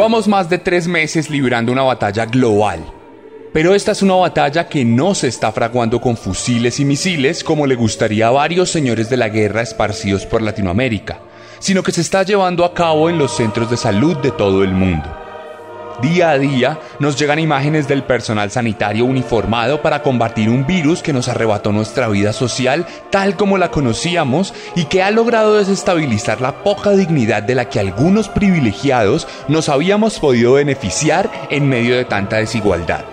Llevamos más de tres meses librando una batalla global. Pero esta es una batalla que no se está fraguando con fusiles y misiles como le gustaría a varios señores de la guerra esparcidos por Latinoamérica, sino que se está llevando a cabo en los centros de salud de todo el mundo. Día a día nos llegan imágenes del personal sanitario uniformado para combatir un virus que nos arrebató nuestra vida social tal como la conocíamos y que ha logrado desestabilizar la poca dignidad de la que algunos privilegiados nos habíamos podido beneficiar en medio de tanta desigualdad.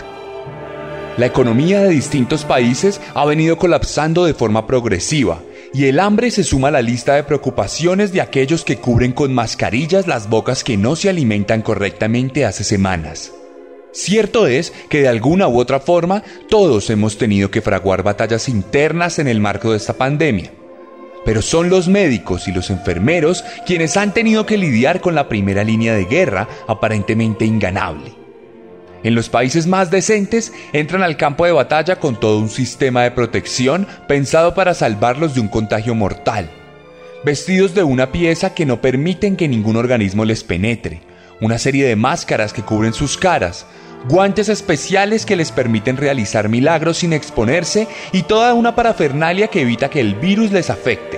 La economía de distintos países ha venido colapsando de forma progresiva y el hambre se suma a la lista de preocupaciones de aquellos que cubren con mascarillas las bocas que no se alimentan correctamente hace semanas. Cierto es que de alguna u otra forma todos hemos tenido que fraguar batallas internas en el marco de esta pandemia. Pero son los médicos y los enfermeros quienes han tenido que lidiar con la primera línea de guerra aparentemente inganable. En los países más decentes entran al campo de batalla con todo un sistema de protección pensado para salvarlos de un contagio mortal. Vestidos de una pieza que no permiten que ningún organismo les penetre, una serie de máscaras que cubren sus caras, guantes especiales que les permiten realizar milagros sin exponerse y toda una parafernalia que evita que el virus les afecte.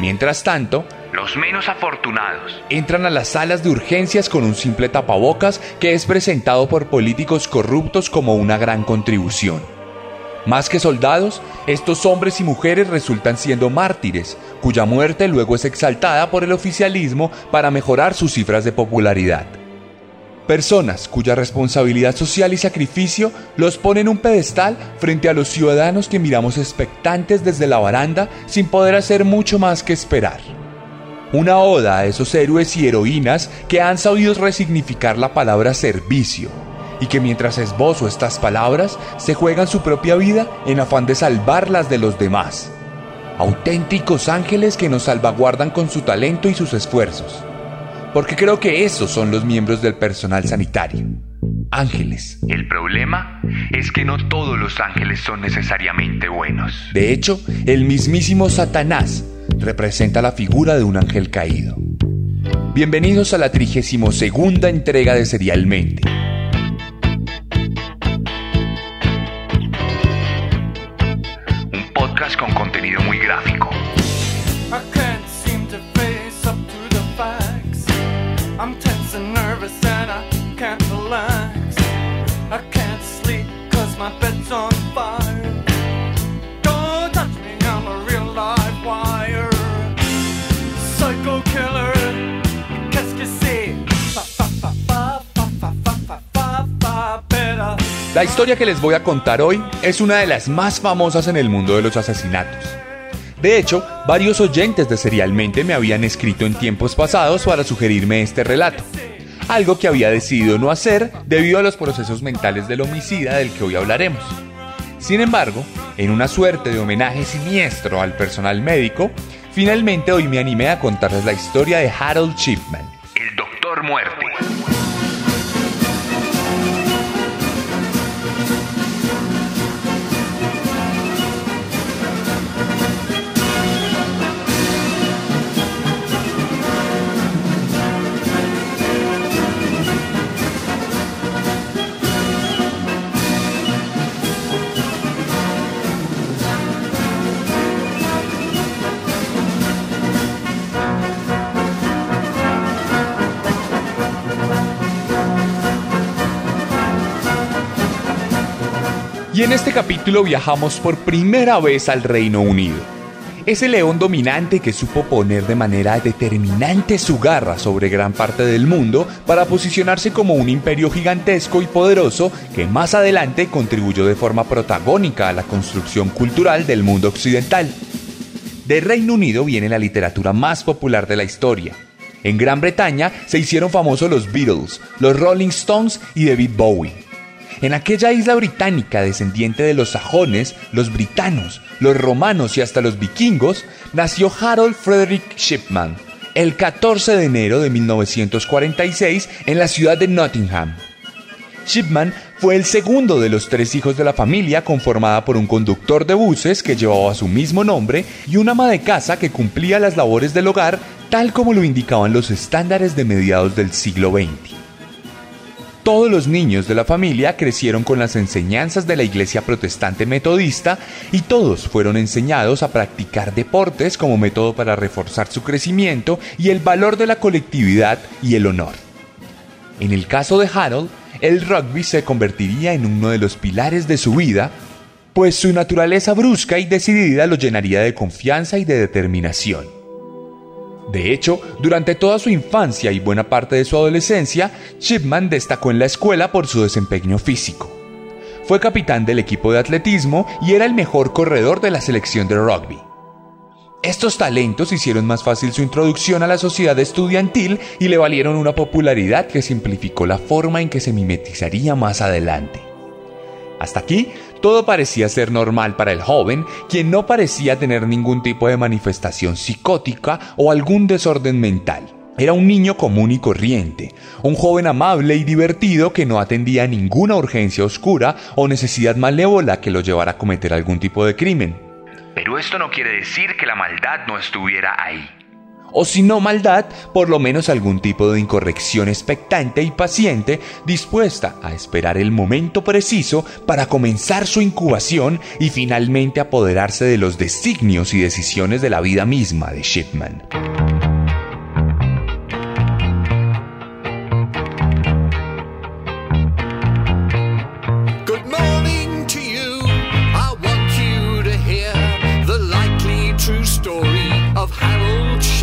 Mientras tanto, los menos afortunados entran a las salas de urgencias con un simple tapabocas que es presentado por políticos corruptos como una gran contribución. Más que soldados, estos hombres y mujeres resultan siendo mártires, cuya muerte luego es exaltada por el oficialismo para mejorar sus cifras de popularidad. Personas cuya responsabilidad social y sacrificio los ponen en un pedestal frente a los ciudadanos que miramos expectantes desde la baranda sin poder hacer mucho más que esperar una oda a esos héroes y heroínas que han sabido resignificar la palabra servicio y que mientras esbozo estas palabras se juegan su propia vida en afán de salvarlas de los demás. Auténticos ángeles que nos salvaguardan con su talento y sus esfuerzos. Porque creo que esos son los miembros del personal sanitario. Ángeles. El problema es que no todos los ángeles son necesariamente buenos. De hecho, el mismísimo Satanás representa la figura de un ángel caído. Bienvenidos a la 32 segunda entrega de Serialmente. La historia que les voy a contar hoy es una de las más famosas en el mundo de los asesinatos. De hecho, varios oyentes de Serialmente me habían escrito en tiempos pasados para sugerirme este relato, algo que había decidido no hacer debido a los procesos mentales del homicida del que hoy hablaremos. Sin embargo, en una suerte de homenaje siniestro al personal médico, finalmente hoy me animé a contarles la historia de Harold Chipman, el Doctor Muerte. Este capítulo viajamos por primera vez al Reino Unido. Ese león dominante que supo poner de manera determinante su garra sobre gran parte del mundo para posicionarse como un imperio gigantesco y poderoso que más adelante contribuyó de forma protagónica a la construcción cultural del mundo occidental. De Reino Unido viene la literatura más popular de la historia. En Gran Bretaña se hicieron famosos los Beatles, los Rolling Stones y David Bowie. En aquella isla británica descendiente de los sajones, los britanos, los romanos y hasta los vikingos, nació Harold Frederick Shipman el 14 de enero de 1946 en la ciudad de Nottingham. Shipman fue el segundo de los tres hijos de la familia conformada por un conductor de buses que llevaba su mismo nombre y una ama de casa que cumplía las labores del hogar tal como lo indicaban los estándares de mediados del siglo XX. Todos los niños de la familia crecieron con las enseñanzas de la iglesia protestante metodista y todos fueron enseñados a practicar deportes como método para reforzar su crecimiento y el valor de la colectividad y el honor. En el caso de Harold, el rugby se convertiría en uno de los pilares de su vida, pues su naturaleza brusca y decidida lo llenaría de confianza y de determinación. De hecho, durante toda su infancia y buena parte de su adolescencia, Shipman destacó en la escuela por su desempeño físico. Fue capitán del equipo de atletismo y era el mejor corredor de la selección de rugby. Estos talentos hicieron más fácil su introducción a la sociedad estudiantil y le valieron una popularidad que simplificó la forma en que se mimetizaría más adelante. Hasta aquí, todo parecía ser normal para el joven, quien no parecía tener ningún tipo de manifestación psicótica o algún desorden mental. Era un niño común y corriente, un joven amable y divertido que no atendía a ninguna urgencia oscura o necesidad malévola que lo llevara a cometer algún tipo de crimen. Pero esto no quiere decir que la maldad no estuviera ahí o si no maldad, por lo menos algún tipo de incorrección expectante y paciente, dispuesta a esperar el momento preciso para comenzar su incubación y finalmente apoderarse de los designios y decisiones de la vida misma de Shipman.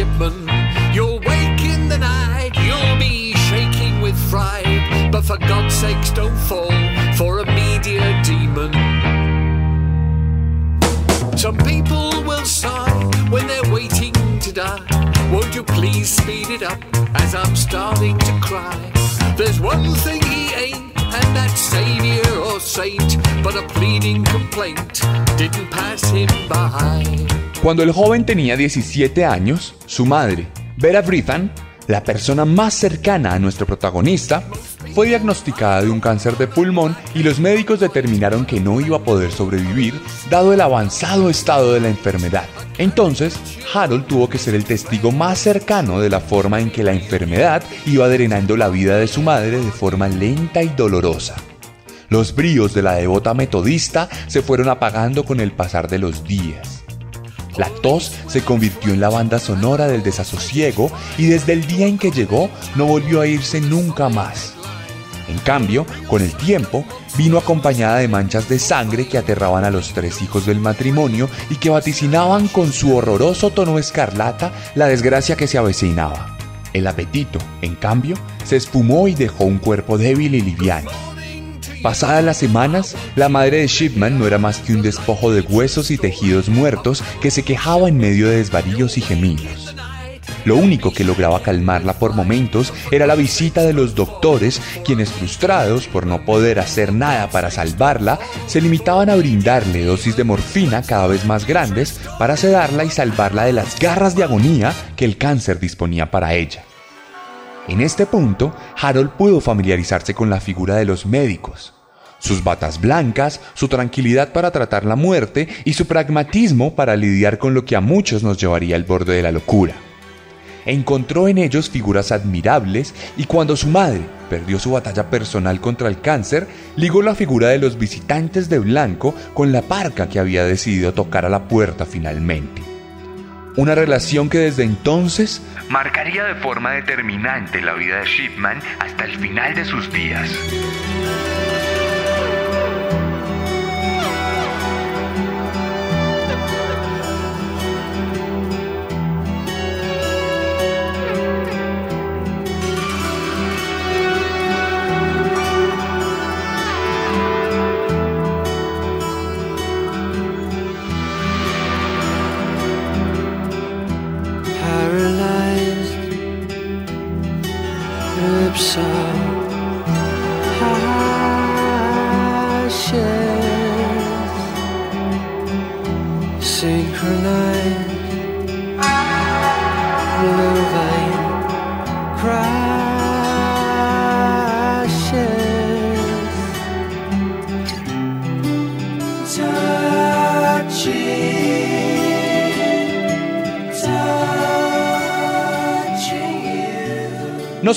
midshipman. You'll wake in the night, you'll be shaking with fright. But for God's sakes, don't fall for a media demon. Some people will sigh when they're waiting to die. Won't you please speed it up as I'm starting to cry? There's one thing he ain't, and that savior or saint, but a pleading complaint didn't pass him by. Cuando el joven tenía 17 años, su madre, Vera Brithan, la persona más cercana a nuestro protagonista, fue diagnosticada de un cáncer de pulmón y los médicos determinaron que no iba a poder sobrevivir dado el avanzado estado de la enfermedad. Entonces, Harold tuvo que ser el testigo más cercano de la forma en que la enfermedad iba drenando la vida de su madre de forma lenta y dolorosa. Los bríos de la devota metodista se fueron apagando con el pasar de los días. La tos se convirtió en la banda sonora del desasosiego y desde el día en que llegó no volvió a irse nunca más. En cambio, con el tiempo, vino acompañada de manchas de sangre que aterraban a los tres hijos del matrimonio y que vaticinaban con su horroroso tono escarlata la desgracia que se avecinaba. El apetito, en cambio, se esfumó y dejó un cuerpo débil y liviano. Pasadas las semanas, la madre de Shipman no era más que un despojo de huesos y tejidos muertos que se quejaba en medio de desvaríos y gemidos. Lo único que lograba calmarla por momentos era la visita de los doctores, quienes frustrados por no poder hacer nada para salvarla, se limitaban a brindarle dosis de morfina cada vez más grandes para sedarla y salvarla de las garras de agonía que el cáncer disponía para ella. En este punto, Harold pudo familiarizarse con la figura de los médicos, sus batas blancas, su tranquilidad para tratar la muerte y su pragmatismo para lidiar con lo que a muchos nos llevaría al borde de la locura encontró en ellos figuras admirables y cuando su madre perdió su batalla personal contra el cáncer, ligó la figura de los visitantes de blanco con la parca que había decidido tocar a la puerta finalmente. Una relación que desde entonces marcaría de forma determinante la vida de Shipman hasta el final de sus días.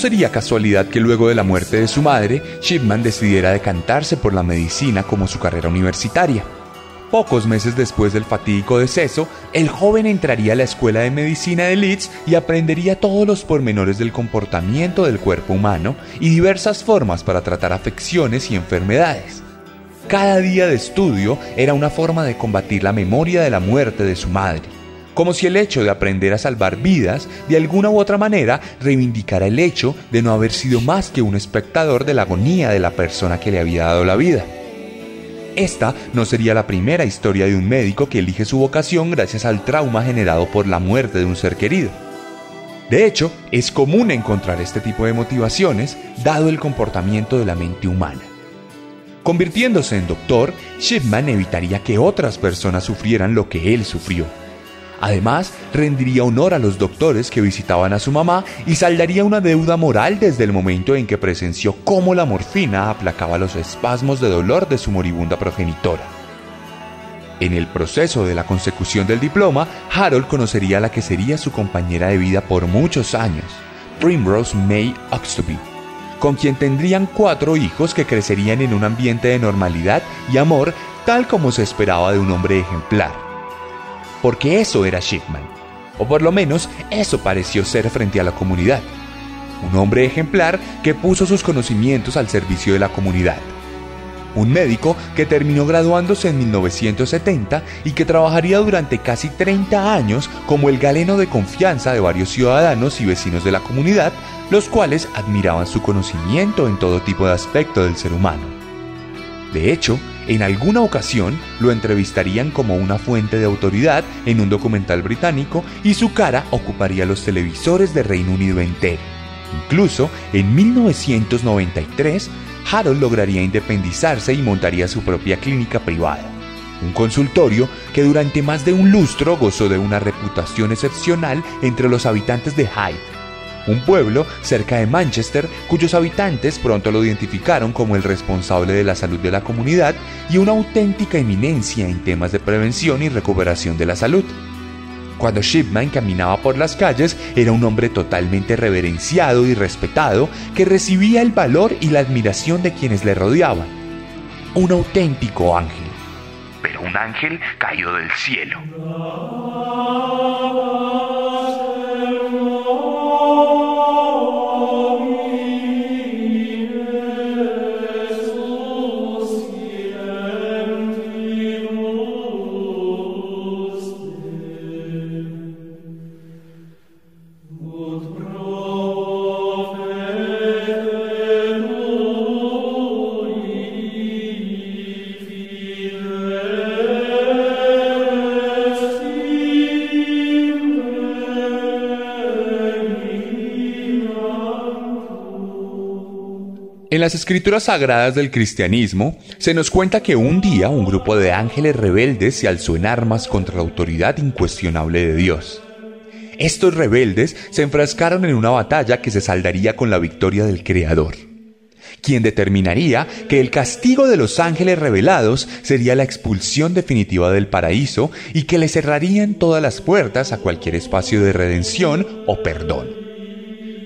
Sería casualidad que luego de la muerte de su madre, Shipman decidiera decantarse por la medicina como su carrera universitaria. Pocos meses después del fatídico deceso, el joven entraría a la Escuela de Medicina de Leeds y aprendería todos los pormenores del comportamiento del cuerpo humano y diversas formas para tratar afecciones y enfermedades. Cada día de estudio era una forma de combatir la memoria de la muerte de su madre como si el hecho de aprender a salvar vidas de alguna u otra manera reivindicara el hecho de no haber sido más que un espectador de la agonía de la persona que le había dado la vida. Esta no sería la primera historia de un médico que elige su vocación gracias al trauma generado por la muerte de un ser querido. De hecho, es común encontrar este tipo de motivaciones dado el comportamiento de la mente humana. Convirtiéndose en doctor, Shipman evitaría que otras personas sufrieran lo que él sufrió Además, rendiría honor a los doctores que visitaban a su mamá y saldaría una deuda moral desde el momento en que presenció cómo la morfina aplacaba los espasmos de dolor de su moribunda progenitora. En el proceso de la consecución del diploma, Harold conocería a la que sería su compañera de vida por muchos años, Primrose May Oxtoby, con quien tendrían cuatro hijos que crecerían en un ambiente de normalidad y amor tal como se esperaba de un hombre ejemplar porque eso era Shipman, o por lo menos eso pareció ser frente a la comunidad. Un hombre ejemplar que puso sus conocimientos al servicio de la comunidad. Un médico que terminó graduándose en 1970 y que trabajaría durante casi 30 años como el galeno de confianza de varios ciudadanos y vecinos de la comunidad, los cuales admiraban su conocimiento en todo tipo de aspecto del ser humano. De hecho, en alguna ocasión lo entrevistarían como una fuente de autoridad en un documental británico y su cara ocuparía los televisores de Reino Unido entero. Incluso en 1993, Harold lograría independizarse y montaría su propia clínica privada. Un consultorio que durante más de un lustro gozó de una reputación excepcional entre los habitantes de Hyde un pueblo cerca de Manchester cuyos habitantes pronto lo identificaron como el responsable de la salud de la comunidad y una auténtica eminencia en temas de prevención y recuperación de la salud. Cuando Shipman caminaba por las calles, era un hombre totalmente reverenciado y respetado que recibía el valor y la admiración de quienes le rodeaban. Un auténtico ángel. Pero un ángel caído del cielo. Las escrituras sagradas del cristianismo se nos cuenta que un día un grupo de ángeles rebeldes se alzó en armas contra la autoridad incuestionable de Dios. Estos rebeldes se enfrascaron en una batalla que se saldaría con la victoria del Creador, quien determinaría que el castigo de los ángeles rebelados sería la expulsión definitiva del paraíso y que le cerrarían todas las puertas a cualquier espacio de redención o perdón.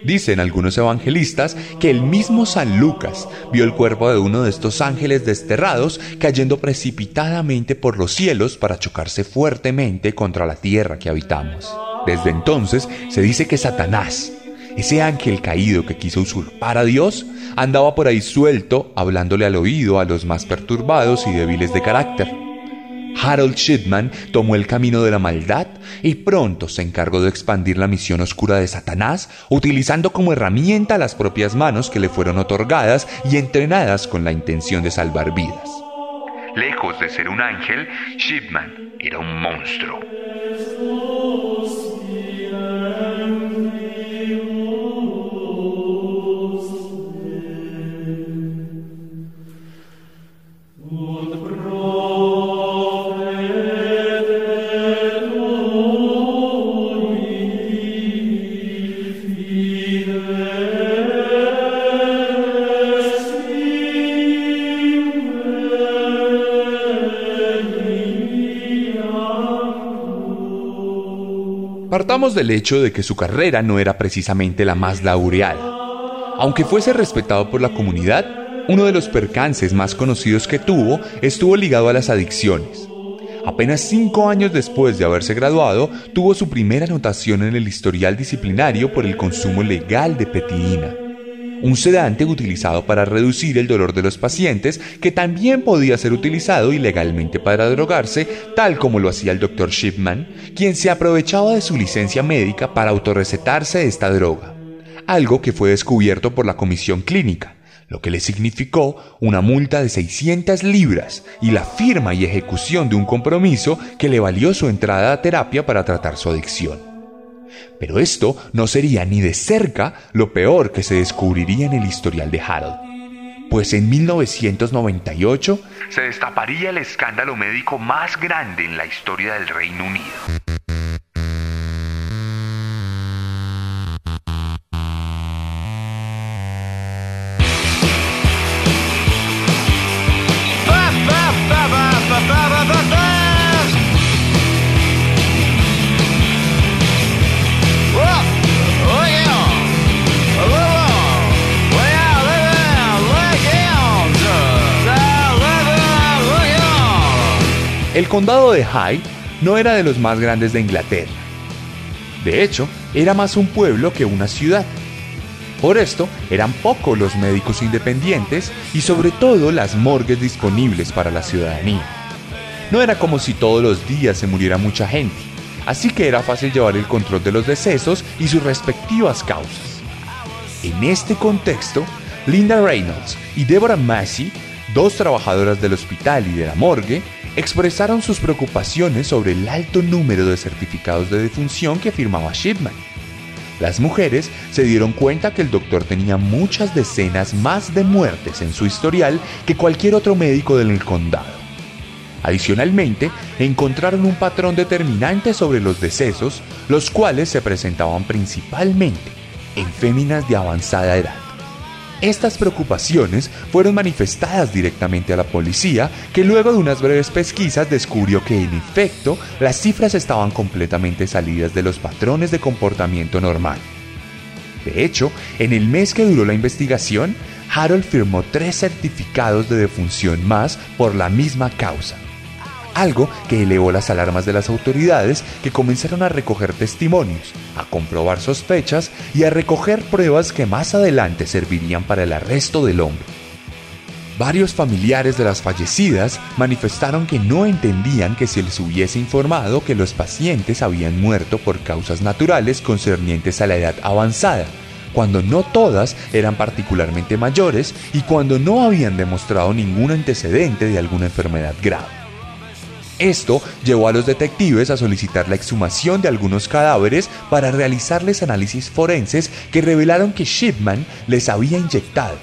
Dicen algunos evangelistas que el mismo San Lucas vio el cuerpo de uno de estos ángeles desterrados cayendo precipitadamente por los cielos para chocarse fuertemente contra la tierra que habitamos. Desde entonces se dice que Satanás, ese ángel caído que quiso usurpar a Dios, andaba por ahí suelto hablándole al oído a los más perturbados y débiles de carácter Harold Shipman tomó el camino de la maldad y pronto se encargó de expandir la misión oscura de Satanás, utilizando como herramienta las propias manos que le fueron otorgadas y entrenadas con la intención de salvar vidas. Lejos de ser un ángel, Shipman era un monstruo. Del hecho de que su carrera no era precisamente la más laureada. Aunque fuese respetado por la comunidad, uno de los percances más conocidos que tuvo estuvo ligado a las adicciones. Apenas cinco años después de haberse graduado, tuvo su primera anotación en el historial disciplinario por el consumo legal de petidina, un sedante utilizado para reducir el dolor de los pacientes que también podía ser utilizado ilegalmente para drogarse, tal como lo hacía el Dr. Shipman, quien se aprovechaba de su licencia médica para autorrecetarse esta droga, algo que fue descubierto por la comisión clínica lo que le significó una multa de 600 libras y la firma y ejecución de un compromiso que le valió su entrada a terapia para tratar su adicción. Pero esto no sería ni de cerca lo peor que se descubriría en el historial de Harold, pues en 1998 se destaparía el escándalo médico más grande en la historia del Reino Unido. El condado de Hyde no era de los más grandes de Inglaterra. De hecho, era más un pueblo que una ciudad. Por esto, eran pocos los médicos independientes y sobre todo las morgues disponibles para la ciudadanía. No era como si todos los días se muriera mucha gente, así que era fácil llevar el control de los decesos y sus respectivas causas. En este contexto, Linda Reynolds y Deborah Massey, dos trabajadoras del hospital y de la morgue, expresaron sus preocupaciones sobre el alto número de certificados de defunción que firmaba Shipman. Las mujeres se dieron cuenta que el doctor tenía muchas decenas más de muertes en su historial que cualquier otro médico del condado. Adicionalmente, encontraron un patrón determinante sobre los decesos, los cuales se presentaban principalmente en féminas de avanzada edad. Estas preocupaciones fueron manifestadas directamente a la policía, que luego de unas breves pesquisas descubrió que en efecto las cifras estaban completamente salidas de los patrones de comportamiento normal. De hecho, en el mes que duró la investigación, Harold firmó tres certificados de defunción más por la misma causa algo que elevó las alarmas de las autoridades que comenzaron a recoger testimonios, a comprobar sospechas y a recoger pruebas que más adelante servirían para el arresto del hombre. Varios familiares de las fallecidas manifestaron que no entendían que se les hubiese informado que los pacientes habían muerto por causas naturales concernientes a la edad avanzada, cuando no todas eran particularmente mayores y cuando no habían demostrado ningún antecedente de alguna enfermedad grave. Esto llevó a los detectives a solicitar la exhumación de algunos cadáveres para realizarles análisis forenses que revelaron que Shipman les había inyectado,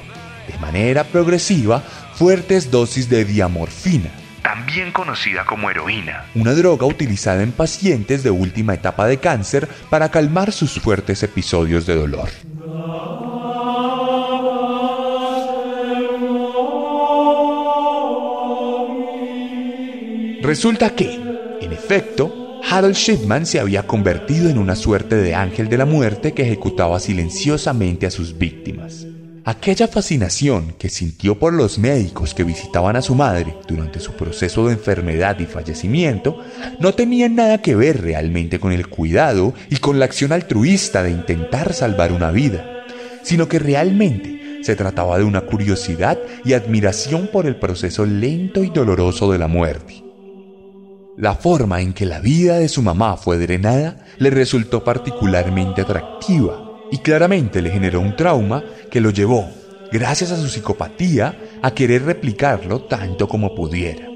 de manera progresiva, fuertes dosis de diamorfina, también conocida como heroína, una droga utilizada en pacientes de última etapa de cáncer para calmar sus fuertes episodios de dolor. Resulta que, en efecto, Harold Shipman se había convertido en una suerte de ángel de la muerte que ejecutaba silenciosamente a sus víctimas. Aquella fascinación que sintió por los médicos que visitaban a su madre durante su proceso de enfermedad y fallecimiento no tenía nada que ver realmente con el cuidado y con la acción altruista de intentar salvar una vida, sino que realmente se trataba de una curiosidad y admiración por el proceso lento y doloroso de la muerte. La forma en que la vida de su mamá fue drenada le resultó particularmente atractiva y claramente le generó un trauma que lo llevó, gracias a su psicopatía, a querer replicarlo tanto como pudiera.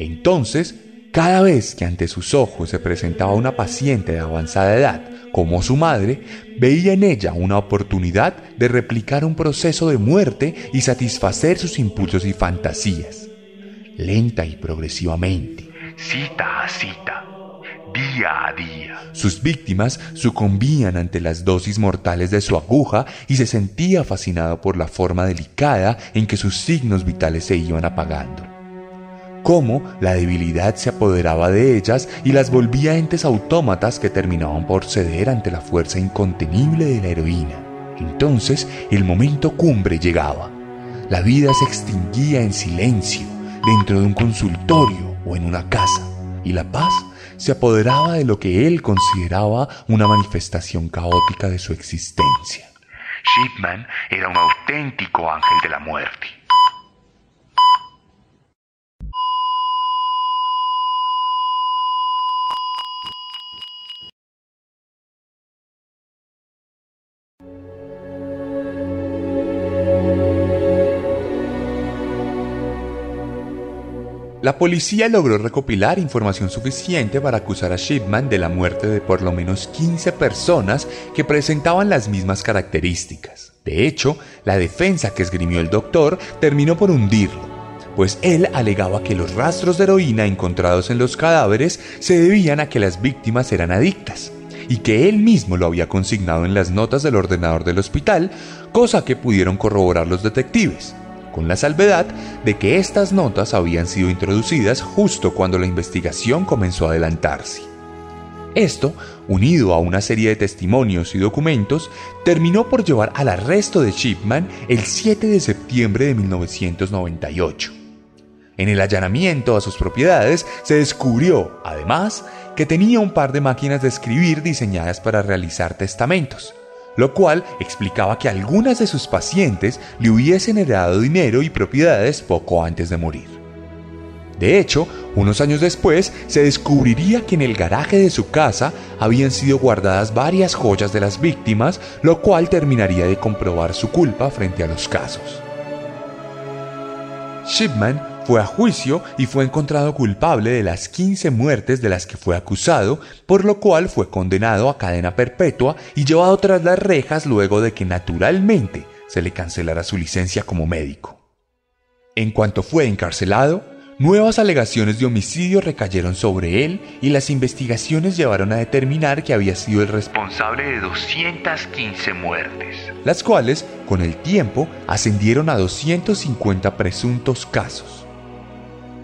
Entonces, cada vez que ante sus ojos se presentaba una paciente de avanzada edad como su madre, veía en ella una oportunidad de replicar un proceso de muerte y satisfacer sus impulsos y fantasías, lenta y progresivamente cita a cita, día a día. Sus víctimas sucumbían ante las dosis mortales de su aguja y se sentía fascinado por la forma delicada en que sus signos vitales se iban apagando. cómo la debilidad se apoderaba de ellas y las volvía entes autómatas que terminaban por ceder ante la fuerza incontenible de la heroína. Entonces el momento cumbre llegaba. La vida se extinguía en silencio dentro de un consultorio o en una casa y la paz se apoderaba de lo que él consideraba una manifestación caótica de su existencia. Shipman era un auténtico ángel de la muerte. La policía logró recopilar información suficiente para acusar a Shipman de la muerte de por lo menos 15 personas que presentaban las mismas características. De hecho, la defensa que esgrimió el doctor terminó por hundirlo, pues él alegaba que los rastros de heroína encontrados en los cadáveres se debían a que las víctimas eran adictas y que él mismo lo había consignado en las notas del ordenador del hospital, cosa que pudieron corroborar los detectives la salvedad de que estas notas habían sido introducidas justo cuando la investigación comenzó a adelantarse. Esto, unido a una serie de testimonios y documentos, terminó por llevar al arresto de Shipman el 7 de septiembre de 1998. En el allanamiento a sus propiedades se descubrió, además, que tenía un par de máquinas de escribir diseñadas para realizar testamentos, lo cual explicaba que algunas de sus pacientes le hubiesen heredado dinero y propiedades poco antes de morir. De hecho, unos años después se descubriría que en el garaje de su casa habían sido guardadas varias joyas de las víctimas, lo cual terminaría de comprobar su culpa frente a los casos. Shipman fue a juicio y fue encontrado culpable de las 15 muertes de las que fue acusado, por lo cual fue condenado a cadena perpetua y llevado tras las rejas luego de que naturalmente se le cancelara su licencia como médico. En cuanto fue encarcelado, nuevas alegaciones de homicidio recayeron sobre él y las investigaciones llevaron a determinar que había sido el responsable de 215 muertes, las cuales, con el tiempo, ascendieron a 250 presuntos casos.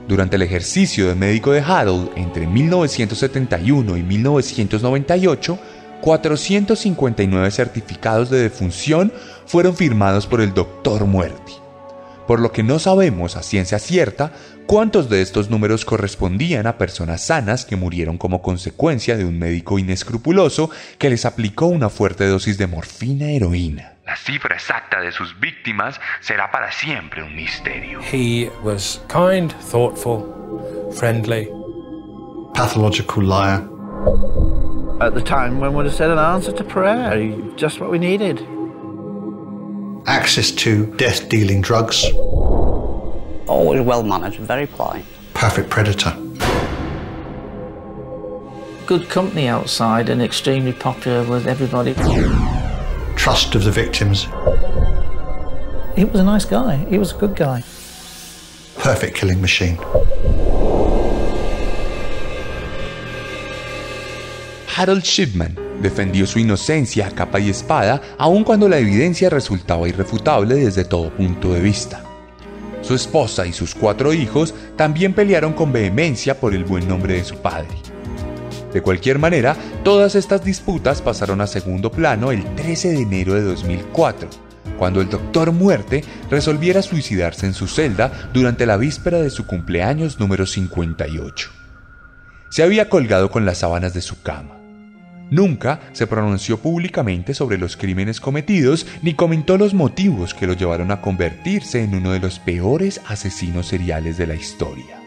Durante el ejercicio de médico de Harold entre 1971 y 1998, 459 certificados de defunción fueron firmados por el Dr. Muerti, por lo que no sabemos a ciencia cierta cuántos de estos números correspondían a personas sanas que murieron como consecuencia de un médico inescrupuloso que les aplicó una fuerte dosis de morfina heroína. La cifra exacta de sus víctimas será para siempre un misterio. He was kind, thoughtful, friendly. Pathological liar. At the time, one would have said an answer to prayer, just what we needed. Access to death dealing drugs. Always well managed, very polite. Perfect predator. Good company outside and extremely popular with everybody trust of the victims. He was a nice guy. He was a good guy. Perfect killing machine. Harold Shipman defendió su inocencia a capa y espada, aun cuando la evidencia resultaba irrefutable desde todo punto de vista. Su esposa y sus cuatro hijos también pelearon con vehemencia por el buen nombre de su padre. De cualquier manera, todas estas disputas pasaron a segundo plano el 13 de enero de 2004, cuando el doctor Muerte resolviera suicidarse en su celda durante la víspera de su cumpleaños número 58. Se había colgado con las sábanas de su cama. Nunca se pronunció públicamente sobre los crímenes cometidos ni comentó los motivos que lo llevaron a convertirse en uno de los peores asesinos seriales de la historia.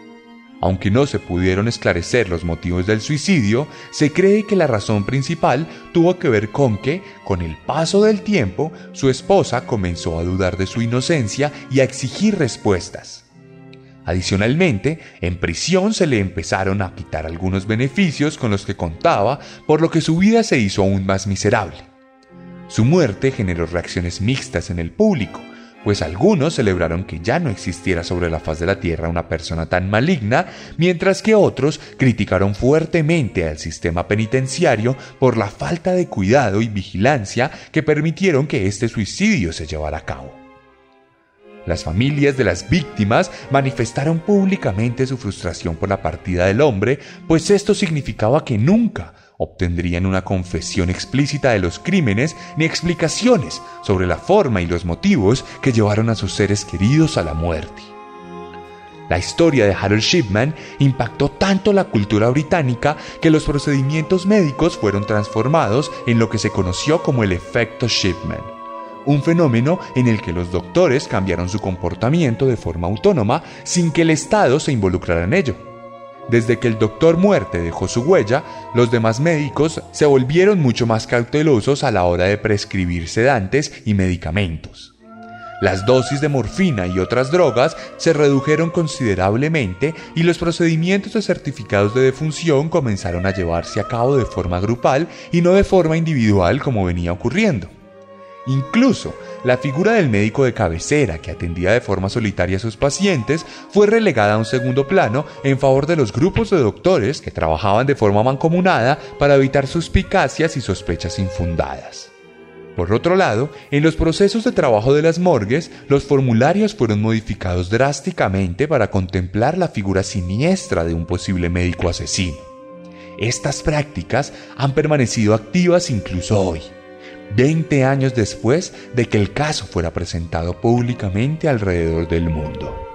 Aunque no se pudieron esclarecer los motivos del suicidio, se cree que la razón principal tuvo que ver con que, con el paso del tiempo, su esposa comenzó a dudar de su inocencia y a exigir respuestas. Adicionalmente, en prisión se le empezaron a quitar algunos beneficios con los que contaba, por lo que su vida se hizo aún más miserable. Su muerte generó reacciones mixtas en el público, pues algunos celebraron que ya no existiera sobre la faz de la Tierra una persona tan maligna, mientras que otros criticaron fuertemente al sistema penitenciario por la falta de cuidado y vigilancia que permitieron que este suicidio se llevara a cabo. Las familias de las víctimas manifestaron públicamente su frustración por la partida del hombre, pues esto significaba que nunca obtendrían una confesión explícita de los crímenes ni explicaciones sobre la forma y los motivos que llevaron a sus seres queridos a la muerte. La historia de Harold Shipman impactó tanto la cultura británica que los procedimientos médicos fueron transformados en lo que se conoció como el efecto Shipman, un fenómeno en el que los doctores cambiaron su comportamiento de forma autónoma sin que el Estado se involucrara en ello. Desde que el doctor muerte dejó su huella, los demás médicos se volvieron mucho más cautelosos a la hora de prescribir sedantes y medicamentos. Las dosis de morfina y otras drogas se redujeron considerablemente y los procedimientos de certificados de defunción comenzaron a llevarse a cabo de forma grupal y no de forma individual como venía ocurriendo. Incluso la figura del médico de cabecera que atendía de forma solitaria a sus pacientes fue relegada a un segundo plano en favor de los grupos de doctores que trabajaban de forma mancomunada para evitar suspicacias y sospechas infundadas. Por otro lado, en los procesos de trabajo de las morgues, los formularios fueron modificados drásticamente para contemplar la figura siniestra de un posible médico asesino. Estas prácticas han permanecido activas incluso hoy, 20 años después de que el caso fuera presentado públicamente alrededor del mundo.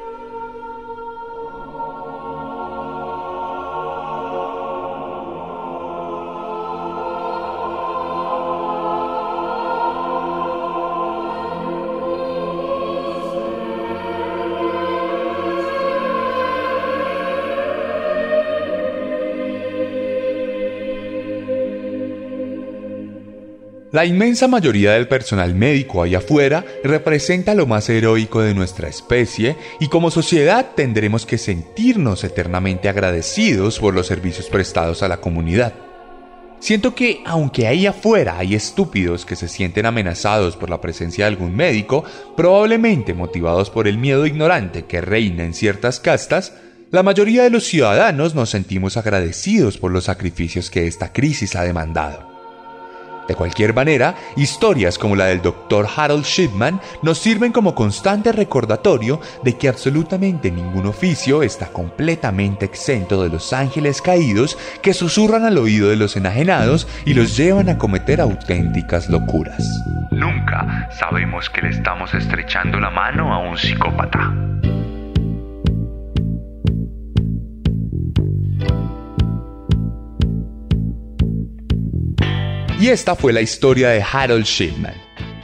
La inmensa mayoría del personal médico allá afuera representa lo más heroico de nuestra especie y como sociedad tendremos que sentirnos eternamente agradecidos por los servicios prestados a la comunidad. Siento que aunque ahí afuera hay estúpidos que se sienten amenazados por la presencia de algún médico, probablemente motivados por el miedo ignorante que reina en ciertas castas, la mayoría de los ciudadanos nos sentimos agradecidos por los sacrificios que esta crisis ha demandado. De cualquier manera, historias como la del Dr. Harold Shipman nos sirven como constante recordatorio de que absolutamente ningún oficio está completamente exento de los ángeles caídos que susurran al oído de los enajenados y los llevan a cometer auténticas locuras. Nunca sabemos que le estamos estrechando la mano a un psicópata. Y esta fue la historia de Harold Shipman,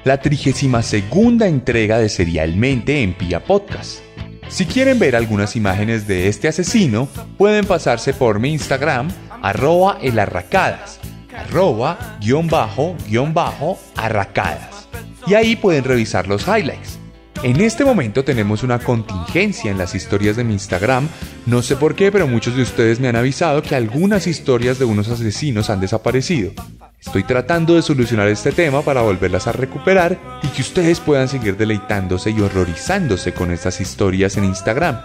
la 32 segunda entrega de Serialmente en Pia Podcast. Si quieren ver algunas imágenes de este asesino, pueden pasarse por mi Instagram, arroba elarracadas, arroba guion bajo guion bajo arracadas. Y ahí pueden revisar los highlights. En este momento tenemos una contingencia en las historias de mi Instagram. No sé por qué, pero muchos de ustedes me han avisado que algunas historias de unos asesinos han desaparecido. Estoy tratando de solucionar este tema para volverlas a recuperar y que ustedes puedan seguir deleitándose y horrorizándose con estas historias en Instagram.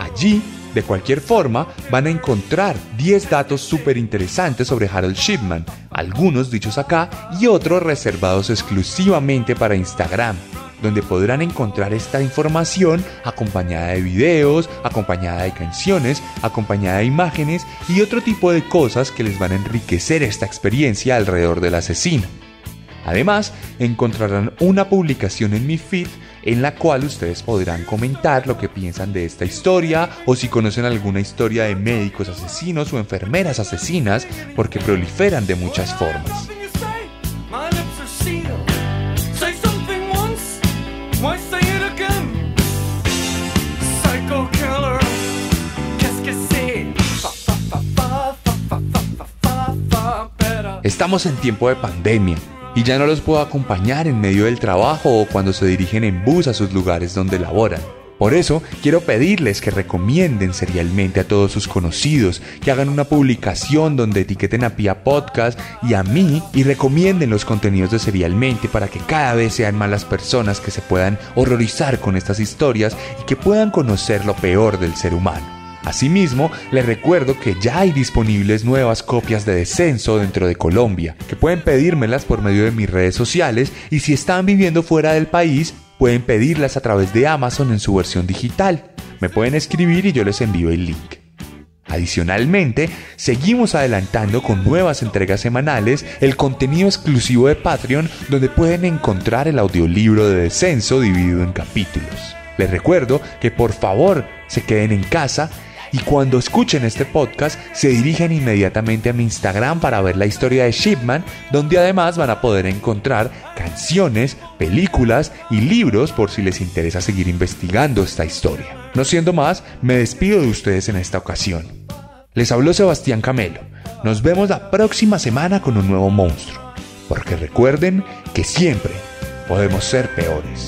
Allí, de cualquier forma, van a encontrar 10 datos súper interesantes sobre Harold Shipman, algunos dichos acá y otros reservados exclusivamente para Instagram donde podrán encontrar esta información acompañada de videos, acompañada de canciones, acompañada de imágenes y otro tipo de cosas que les van a enriquecer esta experiencia alrededor del asesino. Además, encontrarán una publicación en mi feed en la cual ustedes podrán comentar lo que piensan de esta historia o si conocen alguna historia de médicos asesinos o enfermeras asesinas porque proliferan de muchas formas. Estamos en tiempo de pandemia y ya no los puedo acompañar en medio del trabajo o cuando se dirigen en bus a sus lugares donde laboran. Por eso quiero pedirles que recomienden serialmente a todos sus conocidos, que hagan una publicación donde etiqueten a Pia Podcast y a mí y recomienden los contenidos de serialmente para que cada vez sean más las personas que se puedan horrorizar con estas historias y que puedan conocer lo peor del ser humano. Asimismo, les recuerdo que ya hay disponibles nuevas copias de Descenso dentro de Colombia, que pueden pedírmelas por medio de mis redes sociales y si están viviendo fuera del país, pueden pedirlas a través de Amazon en su versión digital. Me pueden escribir y yo les envío el link. Adicionalmente, seguimos adelantando con nuevas entregas semanales el contenido exclusivo de Patreon donde pueden encontrar el audiolibro de descenso dividido en capítulos. Les recuerdo que por favor se queden en casa y cuando escuchen este podcast se dirigen inmediatamente a mi Instagram para ver la historia de Shipman, donde además van a poder encontrar canciones, películas y libros por si les interesa seguir investigando esta historia. No siendo más, me despido de ustedes en esta ocasión. Les habló Sebastián Camelo. Nos vemos la próxima semana con un nuevo monstruo. Porque recuerden que siempre podemos ser peores.